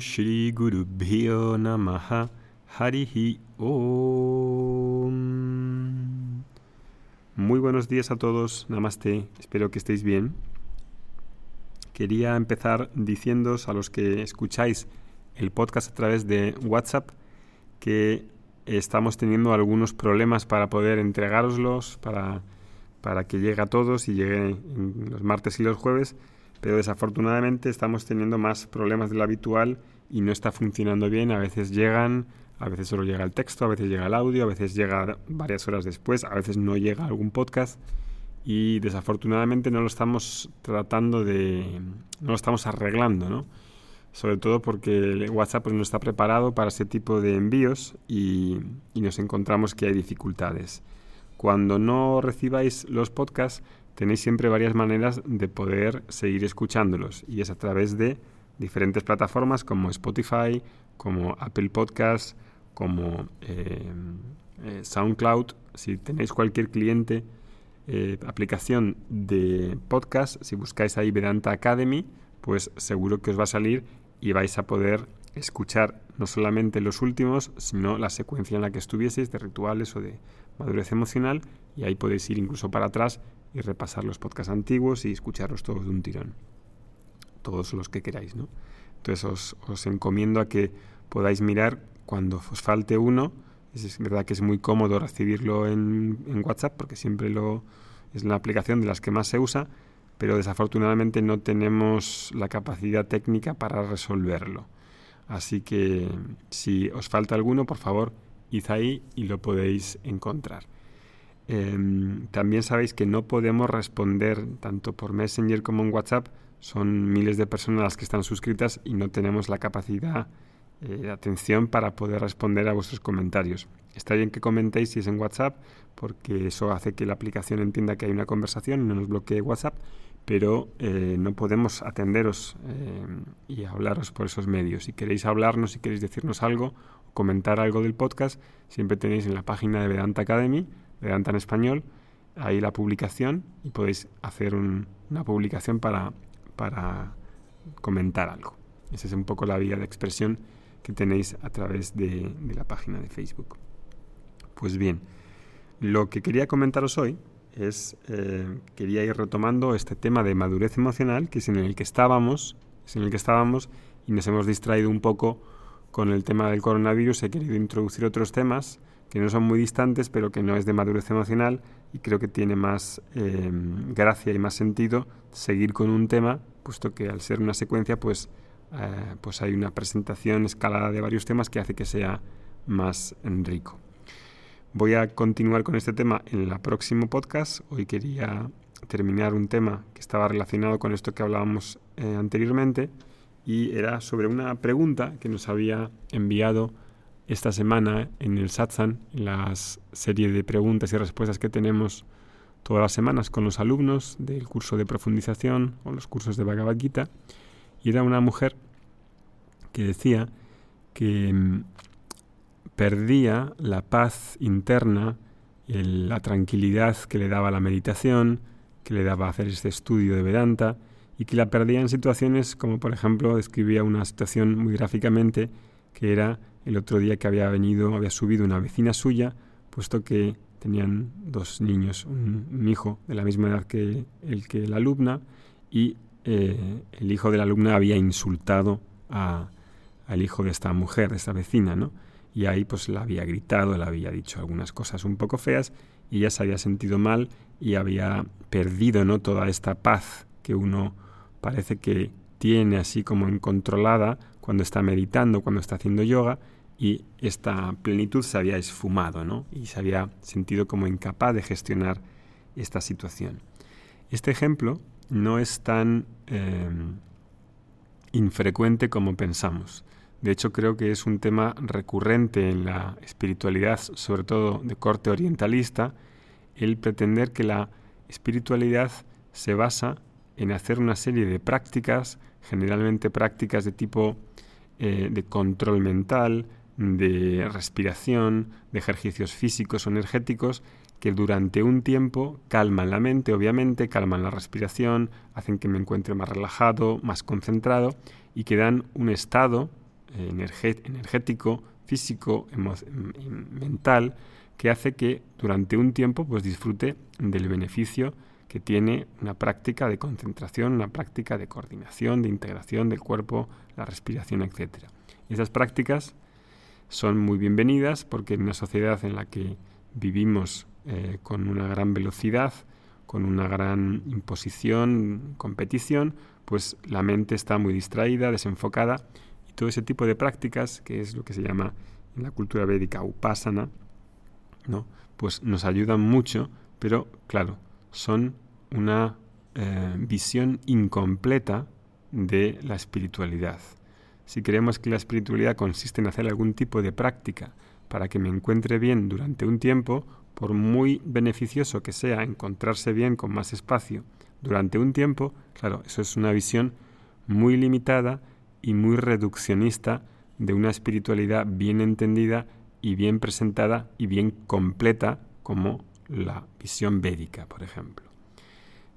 Shri Guru Bhyo Namaha Harihi Om. Muy buenos días a todos, Namaste, espero que estéis bien. Quería empezar diciéndoos a los que escucháis el podcast a través de WhatsApp que estamos teniendo algunos problemas para poder entregároslos, para, para que llegue a todos y llegue los martes y los jueves pero desafortunadamente estamos teniendo más problemas de lo habitual y no está funcionando bien. A veces llegan, a veces solo llega el texto, a veces llega el audio, a veces llega varias horas después, a veces no llega algún podcast y desafortunadamente no lo estamos tratando de, no lo estamos arreglando, ¿no? Sobre todo porque WhatsApp pues, no está preparado para ese tipo de envíos y, y nos encontramos que hay dificultades. Cuando no recibáis los podcasts, tenéis siempre varias maneras de poder seguir escuchándolos y es a través de diferentes plataformas como Spotify, como Apple Podcasts, como eh, eh, SoundCloud. Si tenéis cualquier cliente, eh, aplicación de podcast, si buscáis ahí Vedanta Academy, pues seguro que os va a salir y vais a poder escuchar no solamente los últimos, sino la secuencia en la que estuvieseis de rituales o de madurez emocional y ahí podéis ir incluso para atrás y repasar los podcasts antiguos y escucharlos todos de un tirón. Todos los que queráis, ¿no? Entonces os, os encomiendo a que podáis mirar cuando os falte uno. Es verdad que es muy cómodo recibirlo en, WhatsApp porque siempre lo es la aplicación de las que más se usa, pero desafortunadamente no tenemos la capacidad técnica para resolverlo. Así que si os falta alguno, por favor, id ahí y lo podéis encontrar. Em, también sabéis que no podemos responder tanto por Messenger como en WhatsApp. Son miles de personas las que están suscritas y no tenemos la capacidad eh, de atención para poder responder a vuestros comentarios. Está bien que comentéis si es en WhatsApp, porque eso hace que la aplicación entienda que hay una conversación y no nos bloquee WhatsApp, pero eh, no podemos atenderos eh, y hablaros por esos medios. Si queréis hablarnos, si queréis decirnos algo, comentar algo del podcast, siempre tenéis en la página de Vedanta Academy Vedanta en español, ahí la publicación y podéis hacer una publicación para, para comentar algo. Esa es un poco la vía de expresión que tenéis a través de, la página de Facebook. Pues bien, lo que quería comentaros hoy es, eh, quería ir retomando este tema de madurez emocional, que es en el que estábamos, es en el que estábamos y nos hemos distraído un poco con el tema del coronavirus. He querido introducir otros temas que no son muy distantes, pero que no es de madurez emocional y creo que tiene más eh, gracia y más sentido seguir con un tema, puesto que al ser una secuencia, pues, eh, pues hay una presentación escalada de varios temas que hace que sea más rico. Voy a continuar con este tema en el próximo podcast. Hoy quería terminar un tema que estaba relacionado con esto que hablábamos eh, anteriormente y era sobre una pregunta que nos había enviado esta semana en el satsang, en la serie de preguntas y respuestas que tenemos todas las semanas con los alumnos del curso de profundización o los cursos de Bhagavad Gita, y era una mujer que decía que mm, perdía la paz interna, la tranquilidad que le daba la meditación, que le daba hacer este estudio de Vedanta, y que la perdía en situaciones como por ejemplo describía una situación muy gráficamente que era el otro día que había venido, había subido una vecina suya, puesto que tenían dos niños, un, hijo de la misma edad que el que la alumna, y eh, el hijo de la alumna había insultado al hijo de esta mujer, de esta vecina, ¿no? Y ahí pues la había gritado, le había dicho algunas cosas un poco feas, y ella se había sentido mal y había perdido, ¿no? Toda esta paz que uno parece que tiene así como incontrolada cuando está meditando, cuando está haciendo yoga, y esta plenitud se había esfumado, ¿no? Y se había sentido como incapaz de gestionar esta situación. Este ejemplo no es tan em, infrecuente como pensamos. De hecho, creo que es un tema recurrente en la espiritualidad, sobre todo de corte orientalista, el pretender que la espiritualidad se basa en hacer una serie de prácticas, generalmente prácticas de tipo eh, de control mental, de respiración, de ejercicios físicos o energéticos que durante un tiempo calman la mente, obviamente, calman la respiración, hacen que me encuentre más relajado, más concentrado y que dan un estado eh, energético, físico, mental, que hace que durante un tiempo pues disfrute del beneficio que tiene una práctica de concentración, una práctica de coordinación, de integración del cuerpo, la respiración, etc. Esas prácticas son muy bienvenidas porque en una sociedad en la que vivimos eh, con una gran velocidad, con una gran imposición, competición, pues la mente está muy distraída, desenfocada y todo ese tipo de prácticas, que es lo que se llama en la cultura védica upasana, ¿no? pues nos ayudan mucho, pero claro, son una eh, visión incompleta de la espiritualidad. Si creemos que la espiritualidad consiste en hacer algún tipo de práctica para que me encuentre bien durante un tiempo, por muy beneficioso que sea encontrarse bien con más espacio durante un tiempo, claro, eso es una visión muy limitada y muy reduccionista de una espiritualidad bien entendida y bien presentada y bien completa como la visión védica, por ejemplo.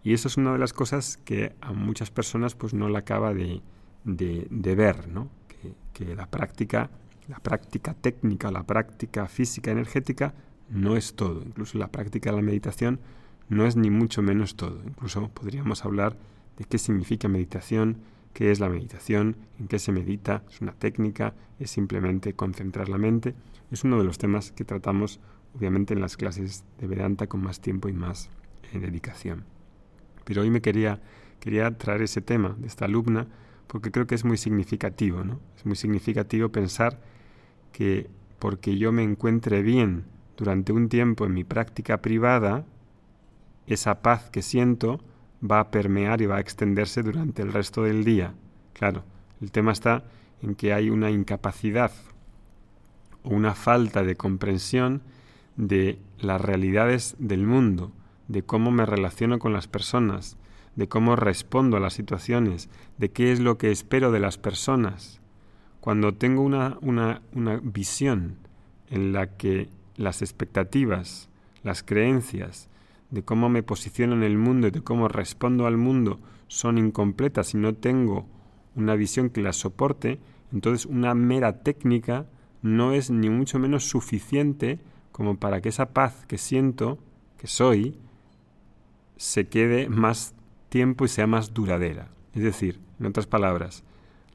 Y eso es una de las cosas que a muchas personas pues no la acaba de, ver, ¿no? Que, que, la práctica, la práctica técnica, la práctica física energética no es todo. Incluso la práctica de la meditación no es ni mucho menos todo. Incluso podríamos hablar de qué significa meditación, qué es la meditación, en qué se medita, es una técnica, es simplemente concentrar la mente. Es uno de los temas que tratamos obviamente en las clases de Vedanta con más tiempo y más eh, dedicación. Pero hoy me quería, quería traer ese tema de esta alumna porque creo que es muy significativo, ¿no? Es muy significativo pensar que porque yo me encuentre bien durante un tiempo en mi práctica privada, esa paz que siento va a permear y va a extenderse durante el resto del día. Claro, el tema está en que hay una incapacidad o una falta de comprensión de las realidades del mundo, de cómo me relaciono con las personas, de cómo respondo a las situaciones, de qué es lo que espero de las personas. Cuando tengo una, una, una visión en la que las expectativas, las creencias, de cómo me posiciono en el mundo y de cómo respondo al mundo son incompletas y no tengo una visión que las soporte, entonces una mera técnica no es ni mucho menos suficiente como para que esa paz que siento, que soy, se quede más tiempo y sea más duradera. Es decir, en otras palabras,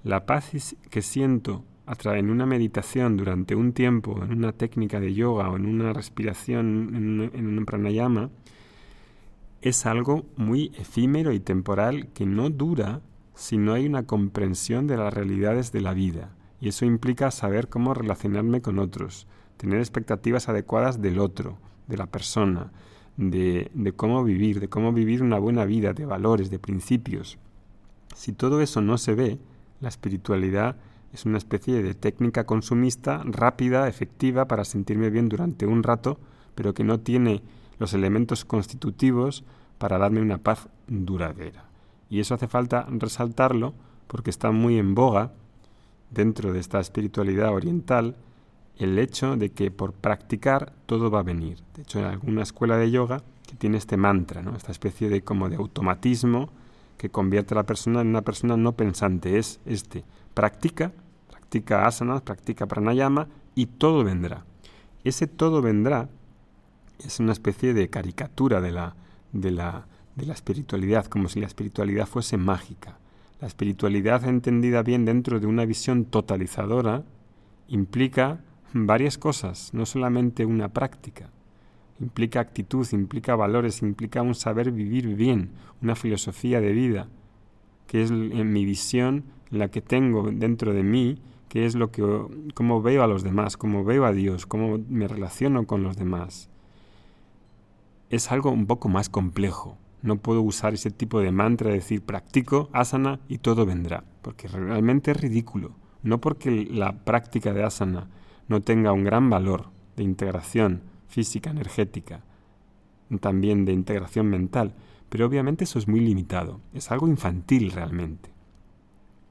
la paz que siento en una meditación durante un tiempo, en una técnica de yoga o en una respiración, en un, en un pranayama, es algo muy efímero y temporal que no dura si no hay una comprensión de las realidades de la vida. Y eso implica saber cómo relacionarme con otros, tener expectativas adecuadas del otro, de la persona, de, cómo vivir, de cómo vivir una buena vida, de valores, de principios. Si todo eso no se ve, la espiritualidad es una especie de técnica consumista rápida, efectiva, para sentirme bien durante un rato, pero que no tiene los elementos constitutivos para darme una paz duradera. Y eso hace falta resaltarlo porque está muy en boga dentro de esta espiritualidad oriental el hecho de que por practicar todo va a venir. De hecho, en alguna escuela de yoga que tiene este mantra, ¿no? esta especie de como de automatismo que convierte a la persona en una persona no pensante. Es este, practica, practica asanas, practica pranayama y todo vendrá. Ese todo vendrá es una especie de caricatura de la, de la, de la espiritualidad, como si la espiritualidad fuese mágica. La espiritualidad entendida bien dentro de una visión totalizadora implica varias cosas, no solamente una práctica. Implica actitud, implica valores, implica un saber vivir bien, una filosofía de vida, que es en mi visión la que tengo dentro de mí, que es lo que cómo veo a los demás, cómo veo a Dios, cómo me relaciono con los demás es algo un poco más complejo. No puedo usar ese tipo de mantra de decir practico asana y todo vendrá, porque realmente es ridículo. No porque la práctica de asana no tenga un gran valor de integración física, energética, también de integración mental, pero obviamente eso es muy limitado, es algo infantil realmente.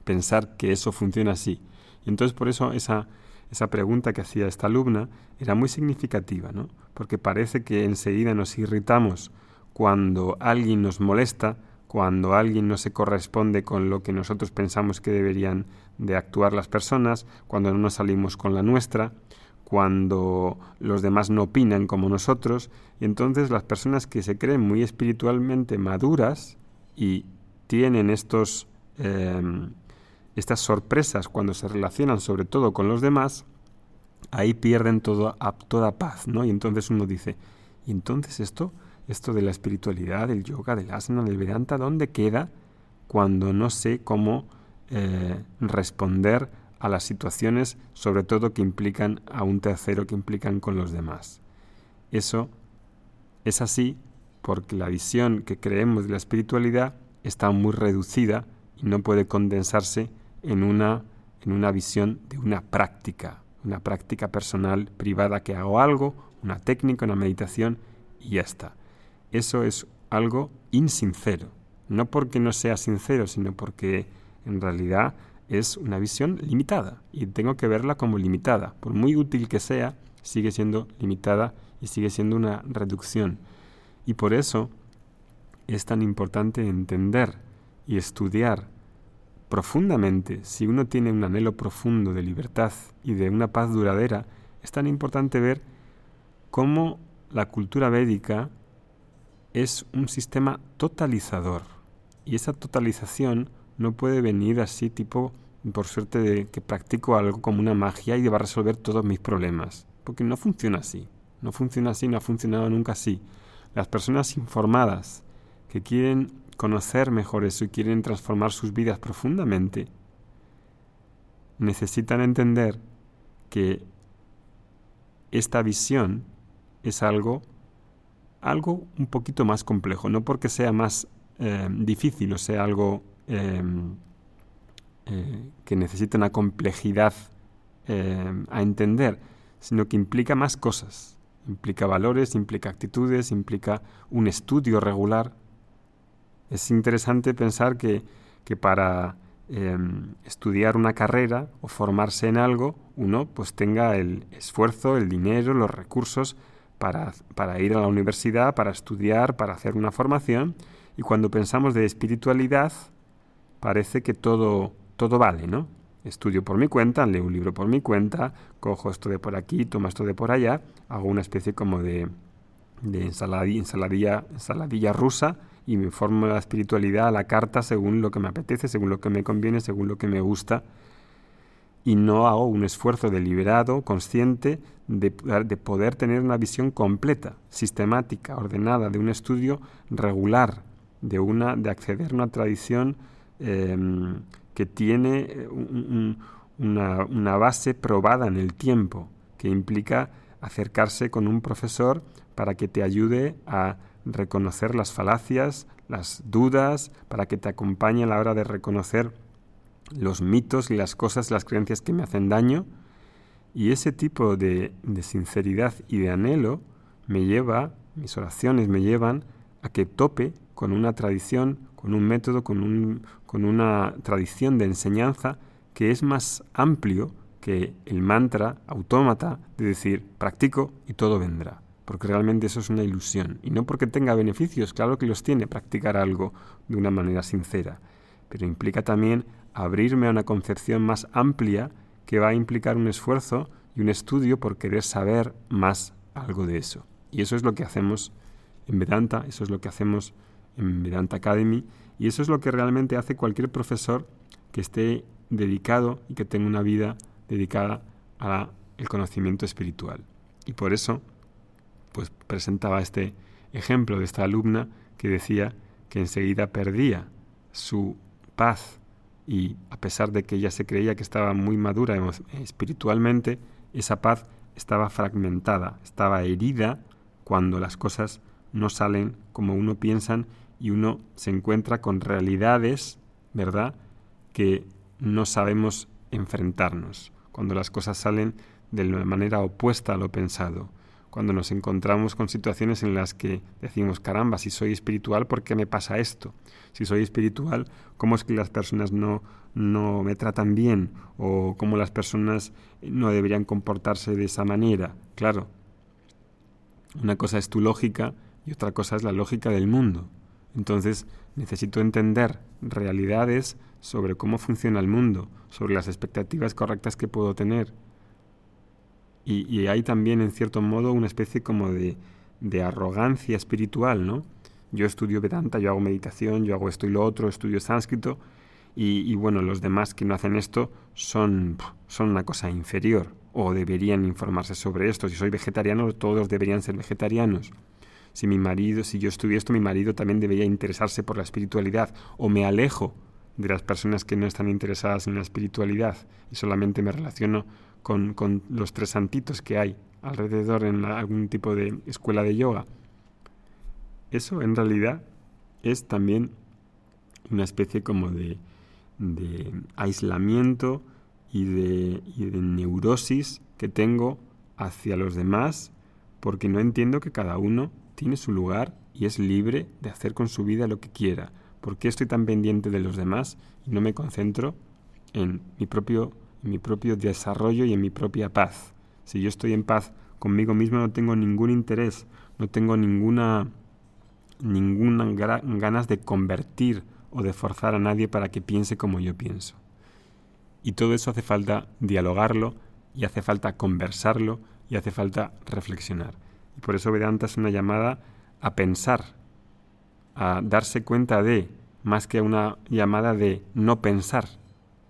Pensar que eso funciona así. Y entonces por eso esa esa pregunta que hacía esta alumna era muy significativa, ¿no? Porque parece que enseguida nos irritamos cuando alguien nos molesta, cuando alguien no se corresponde con lo que nosotros pensamos que deberían de actuar las personas, cuando no nos salimos con la nuestra, cuando los demás no opinan como nosotros, y entonces las personas que se creen muy espiritualmente maduras y tienen estos, em, estas sorpresas cuando se relacionan sobre todo con los demás, ahí pierden toda paz, ¿no? Y entonces uno dice, ¿y entonces esto? Esto de la espiritualidad, del yoga, del asana, del vedanta, ¿dónde queda cuando no sé cómo eh, responder a las situaciones, sobre todo que implican a un tercero, que implican con los demás? Eso es así porque la visión que creemos de la espiritualidad está muy reducida y no puede condensarse en una, en una visión de una práctica, una práctica personal, privada, que hago algo, una técnica, una meditación y ya está eso es algo insincero. No porque no sea sincero, sino porque en realidad es una visión limitada y tengo que verla como limitada. Por muy útil que sea, sigue siendo limitada y sigue siendo una reducción. Y por eso es tan importante entender y estudiar profundamente, si uno tiene un anhelo profundo de libertad y de una paz duradera, es tan importante ver cómo la cultura védica es un sistema totalizador. Y esa totalización no puede venir así tipo por suerte de que practico algo como una magia y va a resolver todos mis problemas. Porque no funciona así. No funciona así, no ha funcionado nunca así. Las personas informadas que quieren conocer mejor eso y quieren transformar sus vidas profundamente, necesitan entender que esta visión es algo algo un poquito más complejo, no porque sea más eh, difícil o sea algo eh, eh, que necesite una complejidad a entender, sino que implica más cosas. Implica valores, implica actitudes, implica un estudio regular. Es interesante pensar que, que para estudiar una carrera o formarse en algo, uno pues tenga el esfuerzo, el dinero, los recursos para, ir a la universidad, para estudiar, para hacer una formación. Y cuando pensamos de espiritualidad, parece que todo, todo vale, ¿no? Estudio por mi cuenta, leo un libro por mi cuenta, cojo esto de por aquí, tomo esto de por allá, hago una especie como de, de ensaladilla, ensaladilla, ensaladilla rusa y me formo la espiritualidad a la carta según lo que me apetece, según lo que me conviene, según lo que me gusta y no hago un esfuerzo deliberado, consciente, de, poder tener una visión completa, sistemática, ordenada, de un estudio regular, de, una, de acceder a una tradición em, que tiene eh, una, una base probada en el tiempo, que implica acercarse con un profesor para que te ayude a reconocer las falacias, las dudas, para que te acompañe a la hora de reconocer los mitos las cosas, las creencias que me hacen daño. Y ese tipo de, sinceridad y de anhelo me lleva, mis oraciones me llevan a que tope con una tradición, con un método, con, con una tradición de enseñanza que es más amplio que el mantra autómata de decir practico y todo vendrá. Porque realmente eso es una ilusión. Y no porque tenga beneficios, claro que los tiene practicar algo de una manera sincera, pero implica también abrirme a una concepción más amplia que va a implicar un esfuerzo y un estudio por querer saber más algo de eso. Y eso es lo que hacemos en Vedanta, eso es lo que hacemos en Vedanta Academy y eso es lo que realmente hace cualquier profesor que esté dedicado y que tenga una vida dedicada al conocimiento espiritual. Y por eso, pues presentaba este ejemplo de esta alumna que decía que enseguida perdía su paz y a pesar de que ella se creía que estaba muy madura espiritualmente, esa paz estaba fragmentada, estaba herida cuando las cosas no salen como uno piensa y uno se encuentra con realidades, ¿verdad?, que no sabemos enfrentarnos, cuando las cosas salen de la manera opuesta a lo pensado, cuando nos encontramos con situaciones en las que decimos, caramba, si soy espiritual, ¿por qué me pasa esto? Si soy espiritual, ¿cómo es que las personas no, no me tratan bien? ¿O cómo las personas no deberían comportarse de esa manera? Claro, una cosa es tu lógica y otra cosa es la lógica del mundo. Entonces necesito entender realidades sobre cómo funciona el mundo, sobre las expectativas correctas que puedo tener. Y, hay también, en cierto modo, una especie como de, de arrogancia espiritual, ¿no? Yo estudio Vedanta, yo hago meditación, yo hago esto y lo otro, estudio sánscrito, y, bueno, los demás que no hacen esto son, son una cosa inferior o deberían informarse sobre esto. Si soy vegetariano, todos deberían ser vegetarianos. Si mi marido, si yo estudio esto, mi marido también debería interesarse por la espiritualidad o me alejo de las personas que no están interesadas en la espiritualidad y solamente me relaciono con, los tres santitos que hay alrededor en algún tipo de escuela de yoga. Eso en realidad es también una especie como de aislamiento y de, de neurosis que tengo hacia los demás porque no entiendo que cada uno tiene su lugar y es libre de hacer con su vida lo que quiera. ¿Por qué estoy tan pendiente de los demás y no me concentro en mi propio, en mi propio desarrollo y en mi propia paz? Si yo estoy en paz conmigo mismo no tengo ningún interés, no tengo ninguna, ninguna ganas de convertir o de forzar a nadie para que piense como yo pienso. Y todo eso hace falta dialogarlo y hace falta conversarlo y hace falta reflexionar. Y por eso Vedanta es una llamada a pensar, a darse cuenta de, más que una llamada de no pensar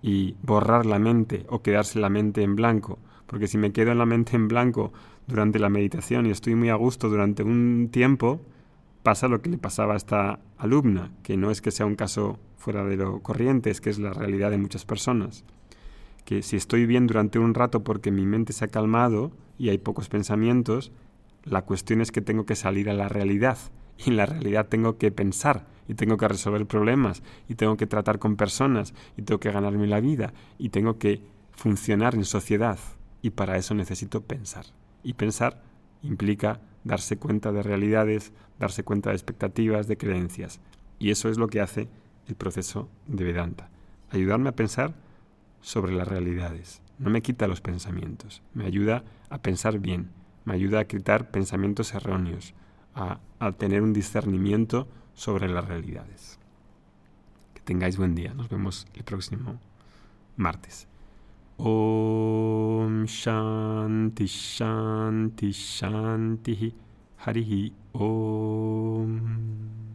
y borrar la mente o quedarse la mente en blanco. Porque si me quedo en la mente en blanco durante la meditación y estoy muy a gusto durante un tiempo, pasa lo que le pasaba a esta alumna, que no es que sea un caso fuera de lo corriente, es que es la realidad de muchas personas. Que si estoy bien durante un rato porque mi mente se ha calmado y hay pocos pensamientos, la cuestión es que tengo que salir a la realidad. Y en la realidad tengo que pensar y tengo que resolver problemas y tengo que tratar con personas y tengo que ganarme la vida y tengo que funcionar en sociedad. Y para eso necesito pensar. Y pensar implica darse cuenta de realidades, darse cuenta de expectativas, de creencias. Y eso es lo que hace el proceso de Vedanta. Ayudarme a pensar sobre las realidades. No me quita los pensamientos, me ayuda a pensar bien, me ayuda a quitar pensamientos erróneos, a, tener un discernimiento sobre las realidades. Que tengáis buen día. Nos vemos el próximo martes. Om Shanti Shanti Shanti Harihi Om